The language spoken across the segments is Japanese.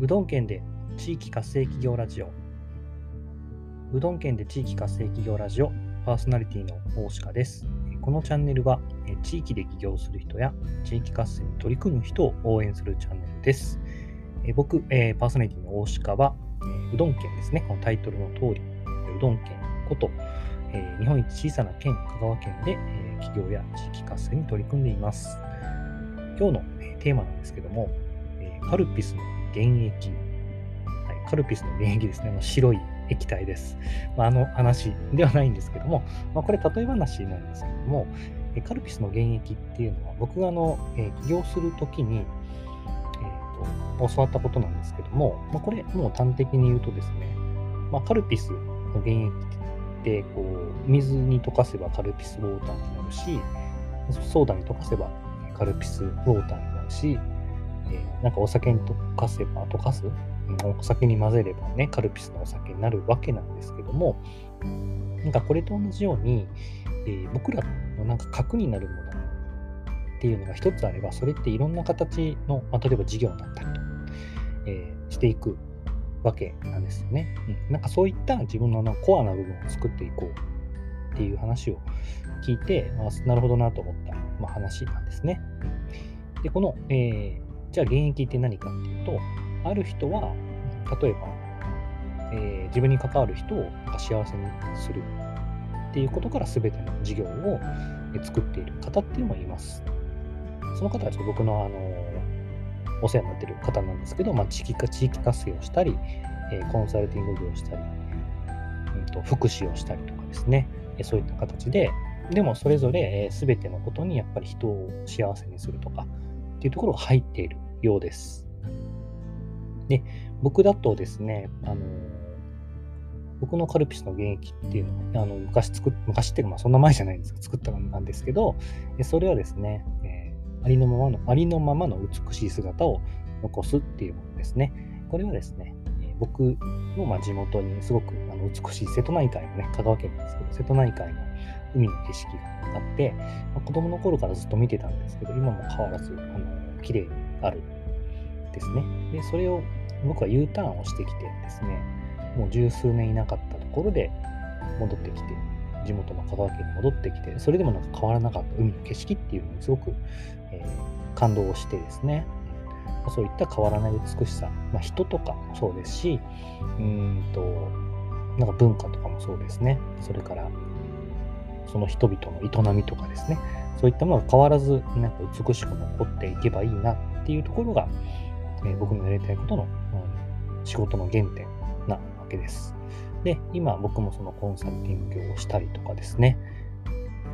うどん県で地域活性企業ラジオ。うどん県で地域活性企業ラジオパーソナリティの大鹿です。このチャンネルは地域で起業する人や地域活性に取り組む人を応援するチャンネルです。僕、パーソナリティの大鹿はうどん県ですね。このタイトルの通りうどん県こと日本一小さな県香川県で企業や地域活性に取り組んでいます今日のテーマなんですけどもカルピスの原液、はい、カルピスの原液ですね、白い液体です。まあ、の話ではないんですけども、ま、これ例え話なんですけども、カルピスの原液っていうのは僕があの、え、起業するときに、えーと、教わったことなんですけども、まあ、これもう端的に言うとですね、まあ、カルピスの原液ってこう水に溶かせばカルピスウォーターになるし、ソーダに溶かせばカルピスウォーターになるし、えー、なんかお酒に溶かせば、溶かす、お酒に混ぜればね、カルピスのお酒になるわけなんですけども、なんかこれと同じように、えー、僕らのなんか核になるものっていうのが一つあれば、それっていろんな形の、まあ、例えば事業になったりと、えー、していくわけなんですよね。うん、なんかそういった自分のコアな部分を作っていこうっていう話を聞いて、まあ、なるほどなと思った、まあ、話なんですね。で、この、えー、じゃあ現役って何かっていうと、ある人は、例えば、えー、自分に関わる人を幸せにするっていうことから全ての事業を作っている方っていうのもいます。その方はちょっと僕の、あのお世話になってる方なんですけど、まあ、地域地域活性をしたり、えー、コンサルティング業をしたり、うんと、福祉をしたりとかですね、えそういった形で、でもそれぞれえ全てのことにやっぱり人を幸せにするとかっていうところが入っているようです。で、僕だとですね、あの僕のカルピスの原液っていうのは、あの昔作っ、昔っていうか、まあそんな前じゃないんですが、作ったのなんですけど、それはですね、ありのままの、ありのままの美しい姿を残すっていうものですね。これはですね、僕のま地元にすごくあの美しい瀬戸内海のね、香川県なんですけど、瀬戸内海の海の景色があって、まあ、子供の頃からずっと見てたんですけど、今も変わらず、あの綺麗にあるんですね。で、それを僕は U ターンをしてきてですね、もう十数年いなかったところで戻ってきて、地元の香川県に戻ってきて、それでもなんか変わらなかった海の景色っていうのにすごく、えー、感動をしてですね、そういった変わらない美しさ、まあ、人とかもそうですし、うんと、なんか文化とかもそうですね。それから、その人々の営みとかですね。そういったものが変わらず、なんか美しく残っていけばいいなっていうところが、えー、僕のやりたいことの、うん、仕事の原点なわけです。で、今僕もそのコンサルティングをしたりとかですね、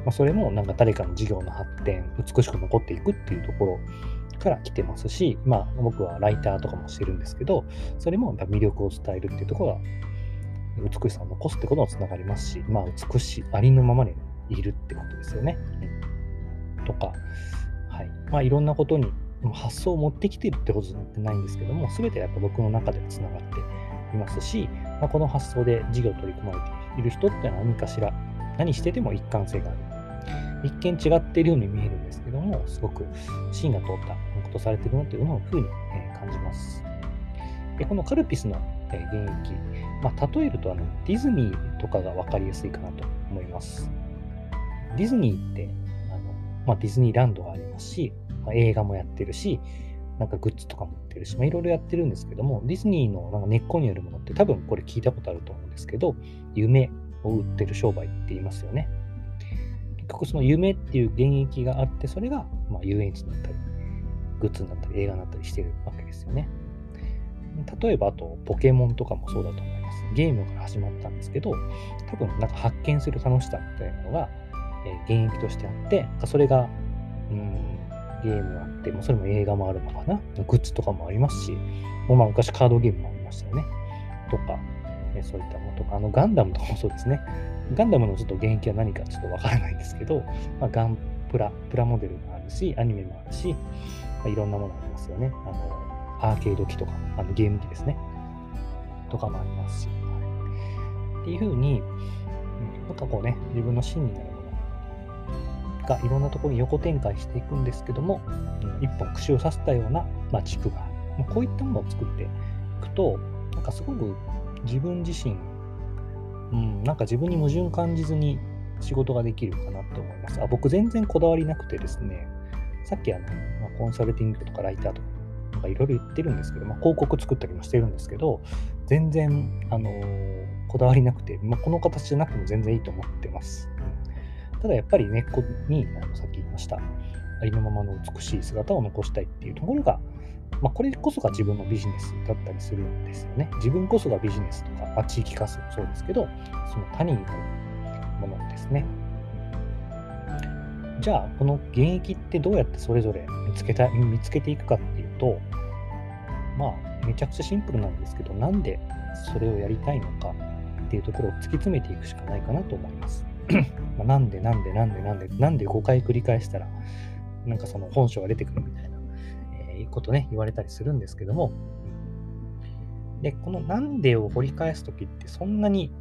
まあ、それもなんか誰かの事業の発展、美しく残っていくっていうところから来てますし、まあ僕はライターとかもしてるんですけど、それも魅力を伝えるっていうところが美しさを残すってことにつながりますし、まあ美しい、ありのままにいるってことですよね。とか、はい。まあいろんなことに発想を持ってきてるってことじゃないんですけども、全てやっぱ僕の中でつながっていますし、まあ、この発想で事業を取り組まれている人ってのは何かしら、何してても一貫性がある。一見違っているように見えるんですけども、すごく芯が通ったことされているなというのをふうに感じます。でこのカルピスの現役、まあ、例えるとあのディズニーとかが分かりやすいかなと思います。ディズニーってあの、まあ、ディズニーランドがありますし、まあ、映画もやってるし、なんかグッズとかも売ってるし、まあ、いろいろやってるんですけども、ディズニーのなんか根っこにあるものって多分これ聞いたことあると思うんですけど、夢を売ってる商売って言いますよね。結局その夢っていう現役があって、それがま遊園地になったり、グッズになったり、映画になったりしてるわけですよね。例えば、あと、ポケモンとかもそうだと思います。ゲームから始まったんですけど、多分なんか発見する楽しさみたいなのが、え、現役としてあって、それが、うん、ゲームがあって、もそれも映画もあるのかな。グッズとかもありますし、もまあ昔カードゲームもありましたよね。とか、えそういったものとか、あのガンダムとかもそうですね。ガンダムのちょっと原型は何かちょっとわからないんですけど、まあ、ガンプラ、プラモデルもあるし、アニメもあるし、まあ、いろんなものありますよね。あのアーケード機とか、あのゲーム機ですね。とかもありますし。っていうふうに、なんかこうね、自分の芯になるものかいろんなところに横展開していくんですけども、うん、一本串を刺したような、まあ、軸がある。まあ、こういったものを作っていくと、なんかすごく自分自身、うん、なんか自分に矛盾感じずに仕事ができるかなと思います。あ僕全然こだわりなくてですね、さっきあの、まあ、コンサルティングとかライターとか、なんかいろいろ言ってるんですけど、まあ、広告作ったりもしてるんですけど、全然、あのー、こだわりなくて、まあ、この形じゃなくても全然いいと思ってます。ただやっぱり根っこに、あのさっき言いました、ありのままの美しい姿を残したいっていうところが、まあ、これこそが自分のビジネスだったりするんですよね。自分こそがビジネスとか、まあ、地域活性もそうですけど、その他人になるものですね。じゃあ、この現役ってどうやってそれぞれ見つけた見つけていくかっていうと、まあ、めちゃくちゃシンプルなんですけど、なんでそれをやりたいのかっていうところを突き詰めていくしかないかなと思います。まなんでなんでなんでなんでなんで5回繰り返したら、なんかその本性が出てくるみたいな、えー、ことね、言われたりするんですけども、で、このなんでを掘り返すときってそんなに、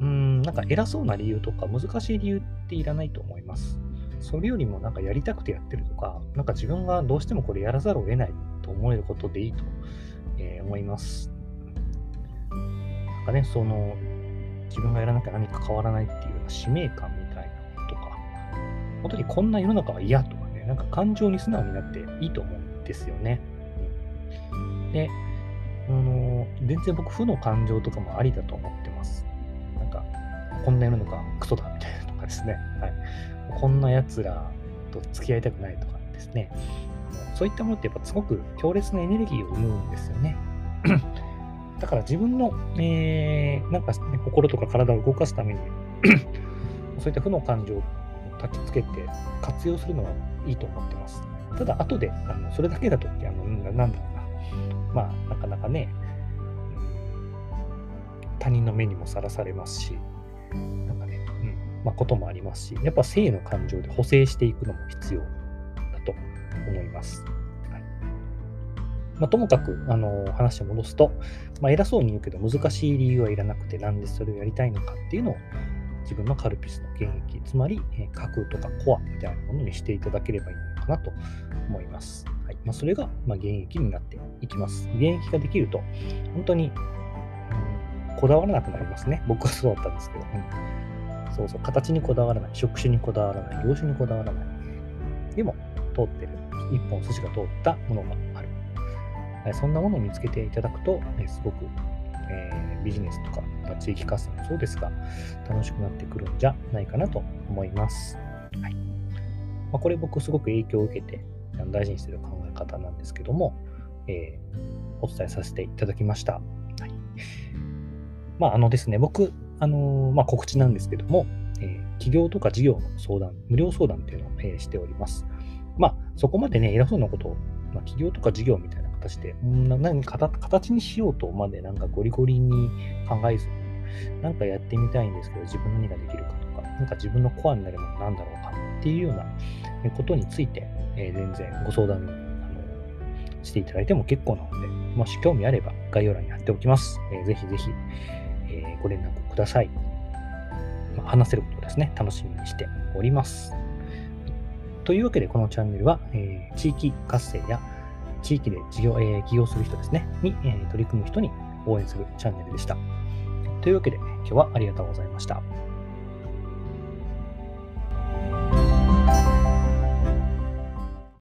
うん、なんか偉そうな理由とか難しい理由っていらないと思います。それよりもなんかやりたくてやってるとか、なんか自分がどうしてもこれやらざるを得ないと思えることでいいと、えー、思います。なんかね、その、自分がやらなきゃ何か変わらないっいうような使命感みたいなことか、本当にこんな世の中は嫌とかね、なんか感情に素直になっていいと思うんですよね。で、あの全然僕、負の感情とかもありだと思ってます。なんか、こんな世の中クソだみたいなとかですね。はい。こんな奴らと付き合いたくないとかですね。そういったものってやっぱすごく強烈なエネルギーを生むんですよね。だから自分の、えー、なんか、ね、心とか体を動かすために そういった負の感情を焚きつけて活用するのはいいと思ってます。ただ、後で、あのそれだけだと、あのなんだろうな、まあ、なかなかね、他人の目にもさらされますし、なんかね、うんまあ、こともありますし、やっぱ性の感情で補正していくのも必要だと思います。はいまあ、ともかく、あの話を戻すと、まあ、偉そうに言うけど難しい理由はいらなくて、なんでそれをやりたいのかっていうのを自分のカルピスの現役、つまり、えー、架空とかコアみたいなものにしていただければいいのかなと思います。はいまあ、それが、まあ、現役になっていきます。現役ができると、本当に、うん、こだわらなくなりますね。僕はそうだったんですけど、うん、そうそう、形にこだわらない、職種にこだわらない、業種にこだわらない。でも、通ってる、一本筋が通ったものがある。そんなものを見つけていただくと、すごく、えー、ビジネスとか、ま地域活性もそうですが、楽しくなってくるんじゃないかなと思います。はいまあ、これ僕すごく影響を受けて大事にしている考え方なんですけども、えー、お伝えさせていただきました。はい、まあ、あのですね、僕、あのー、まあ、告知なんですけども、えー、企業とか事業の相談、無料相談っていうのを、えー、しております。まあ、そこまでね、偉そうなことを、まあ、企業とか事業みたいな形で、何か形にしようとまでなんかゴリゴリに考えずに、なんかやってみたいんですけど、自分何ができるかとか、なんか自分のコアになるものなんだろうかっていうようなことについて、えー、全然ご相談あのしていただいても結構なので、もし興味あれば概要欄に貼っておきます。えー、ぜひぜひ、えー、ご連絡ください。まあ、話せることですね、楽しみにしております。というわけで、このチャンネルは、えー、地域活性や地域で事業、えー、起業する人ですね、に、えー、取り組む人に応援するチャンネルでした。というわけで、今日はありがとうございました。